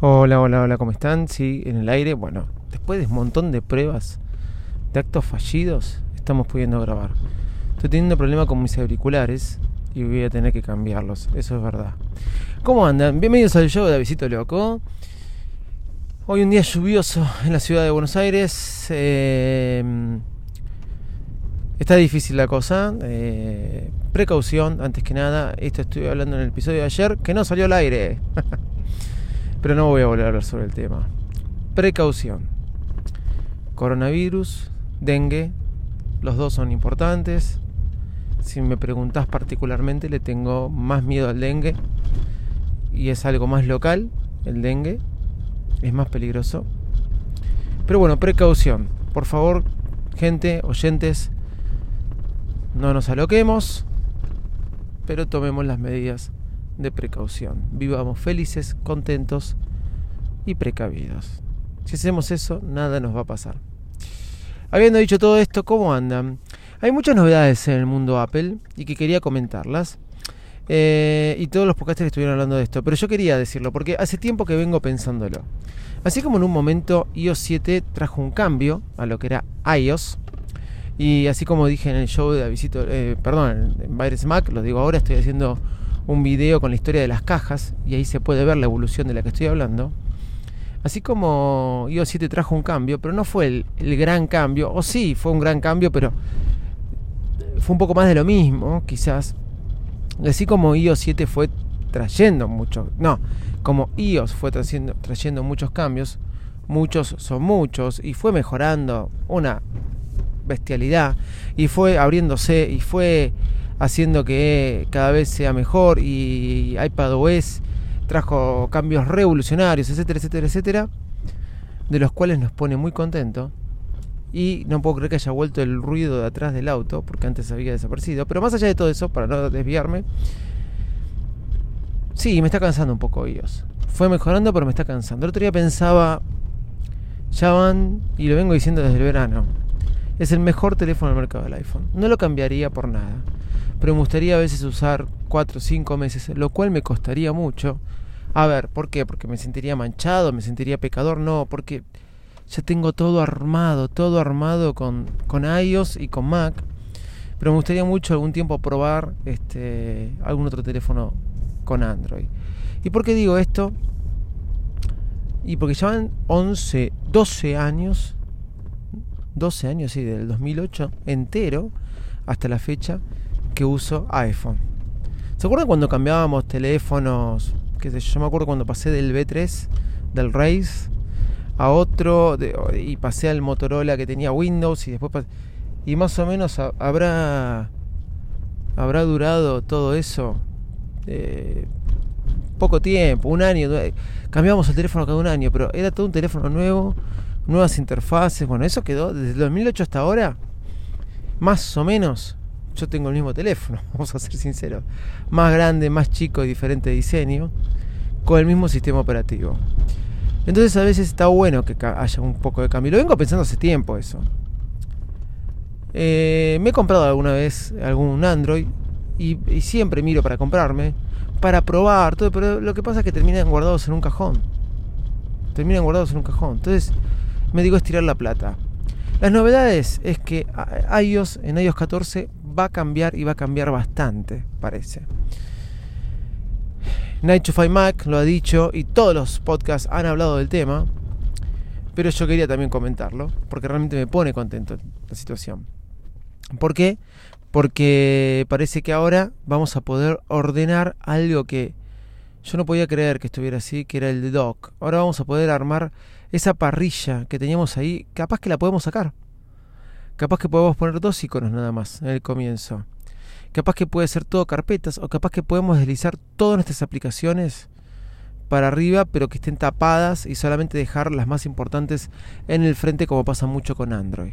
Hola, hola, hola, ¿cómo están? Sí, en el aire. Bueno, después de un montón de pruebas, de actos fallidos, estamos pudiendo grabar. Estoy teniendo problema con mis auriculares y voy a tener que cambiarlos, eso es verdad. ¿Cómo andan? Bienvenidos al show de Avisito Loco. Hoy un día lluvioso en la ciudad de Buenos Aires. Eh, está difícil la cosa. Eh, precaución, antes que nada. Esto estuve hablando en el episodio de ayer, que no salió al aire. Pero no voy a volver a hablar sobre el tema. Precaución. Coronavirus, dengue, los dos son importantes. Si me preguntas particularmente, le tengo más miedo al dengue. Y es algo más local, el dengue. Es más peligroso. Pero bueno, precaución. Por favor, gente, oyentes, no nos aloquemos. Pero tomemos las medidas de precaución. Vivamos felices, contentos y precavidos. Si hacemos eso, nada nos va a pasar. Habiendo dicho todo esto, ¿cómo andan? Hay muchas novedades en el mundo Apple y que quería comentarlas. Eh, y todos los podcasters estuvieron hablando de esto, pero yo quería decirlo porque hace tiempo que vengo pensándolo. Así como en un momento iOS 7 trajo un cambio a lo que era iOS, y así como dije en el show de Visito, eh, perdón, en Virus Mac, lo digo ahora, estoy haciendo un video con la historia de las cajas y ahí se puede ver la evolución de la que estoy hablando. Así como iOS 7 trajo un cambio, pero no fue el, gran cambio, o sí, fue un gran cambio, pero fue un poco más de lo mismo, quizás. Así como iOS 7 fue trayendo muchos, no, como iOS fue trayendo, trayendo muchos cambios, muchos son muchos, y fue mejorando una bestialidad, y fue abriéndose, y fue haciendo que cada vez sea mejor y iPadOS trajo cambios revolucionarios, etcétera, etcétera, etcétera, de los cuales nos pone muy contento. Y no puedo creer que haya vuelto el ruido de atrás del auto, porque antes había desaparecido. Pero más allá de todo eso, para no desviarme, sí, me está cansando un poco iOS. Fue mejorando, pero me está cansando. El otro día pensaba, ya van, y lo vengo diciendo desde el verano, es el mejor teléfono del mercado del iPhone. No lo cambiaría por nada pero me gustaría a veces usar 4 o 5 meses, lo cual me costaría mucho. A ver, ¿por qué? Porque me sentiría manchado, me sentiría pecador, no, porque ya tengo todo armado, todo armado con, con iOS y con Mac. Pero me gustaría mucho algún tiempo probar este, algún otro teléfono con Android. ¿Y por qué digo esto? Y porque ya van 11, 12 años, 12 años, sí, del 2008 entero hasta la fecha, que uso iPhone. ¿Se acuerdan cuando cambiábamos teléfonos? Que yo me acuerdo cuando pasé del B3, del Race, a otro, y pasé al Motorola que tenía Windows y después y más o menos habrá habrá durado todo eso eh, poco tiempo, un año. Cambiamos el teléfono cada un año, pero era todo un teléfono nuevo, nuevas interfaces. Bueno, eso quedó desde el 2008 hasta ahora, más o menos yo tengo el mismo teléfono, vamos a ser sinceros. Más grande, más chico y diferente diseño, con el mismo sistema operativo. Entonces a veces está bueno que haya un poco de cambio. Lo vengo pensando hace tiempo eso. Eh, me he comprado alguna vez algún Android y, siempre miro para comprarme, para probar todo, pero lo que pasa es que terminan guardados en un cajón. Terminan guardados en un cajón. Entonces me digo estirar la plata. Las novedades es que iOS en iOS 14 va a cambiar y va a cambiar bastante, parece. Night to Find Mac lo ha dicho y todos los podcasts han hablado del tema, pero yo quería también comentarlo porque realmente me pone contento la situación. ¿Por qué? Porque parece que ahora vamos a poder ordenar algo que yo no podía creer que estuviera así, que era el dock. Ahora vamos a poder armar esa parrilla que teníamos ahí, capaz que la podemos sacar. Capaz que podemos poner dos iconos nada más en el comienzo. Capaz que puede ser todo carpetas o capaz que podemos deslizar todas nuestras aplicaciones para arriba pero que estén tapadas y solamente dejar las más importantes en el frente como pasa mucho con Android.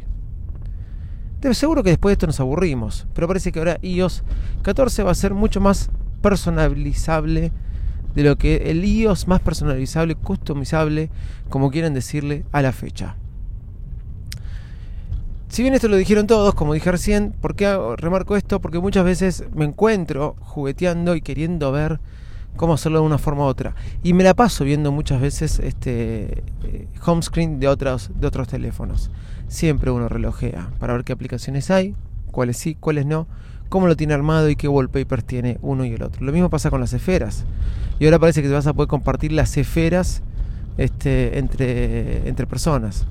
Seguro que después de esto nos aburrimos, pero parece que ahora iOS 14 va a ser mucho más personalizable de lo que el iOS más personalizable, customizable, como quieren decirle, a la fecha. Si bien esto lo dijeron todos, como dije recién, ¿por qué remarco esto? Porque muchas veces me encuentro jugueteando y queriendo ver cómo hacerlo de una forma u otra. Y me la paso viendo muchas veces este eh, home screen de otros, de otros teléfonos. Siempre uno relojea para ver qué aplicaciones hay, cuáles sí, cuáles no, cómo lo tiene armado y qué wallpapers tiene uno y el otro. Lo mismo pasa con las esferas. Y ahora parece que te vas a poder compartir las esferas este, entre, entre personas.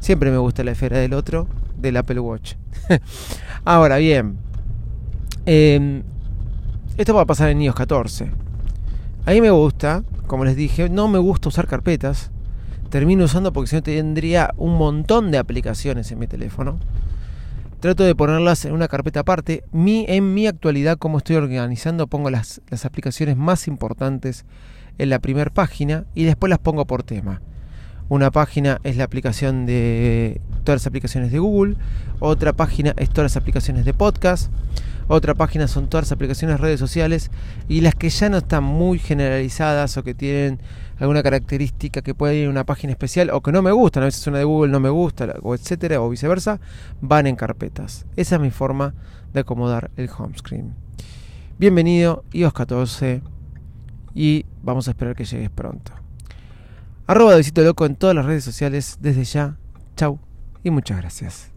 Siempre me gusta la esfera del otro, del Apple Watch. ahora bien, em, esto va a pasar en iOS 14. A mí me gusta, como les dije, no me gusta usar carpetas. Termino usando porque si no tendría un montón de aplicaciones en mi teléfono. Trato de ponerlas en una carpeta aparte. Mi, en mi actualidad, como estoy organizando, pongo las, las aplicaciones más importantes en la primera página y después las pongo por tema. Una página es la aplicación de todas las aplicaciones de Google, otra página es todas las aplicaciones de podcast, otra página son todas las aplicaciones de redes sociales y las que ya no están muy generalizadas o que tienen alguna característica que puede ir en una página especial o que no me gustan, a veces una de Google no me gusta, o etcétera, o viceversa, van en carpetas. Esa es mi forma de acomodar el home screen. Bienvenido, iOS 14 y vamos a esperar que llegues pronto. Arroba de Loco en todas las redes sociales desde ya. Chau y muchas gracias.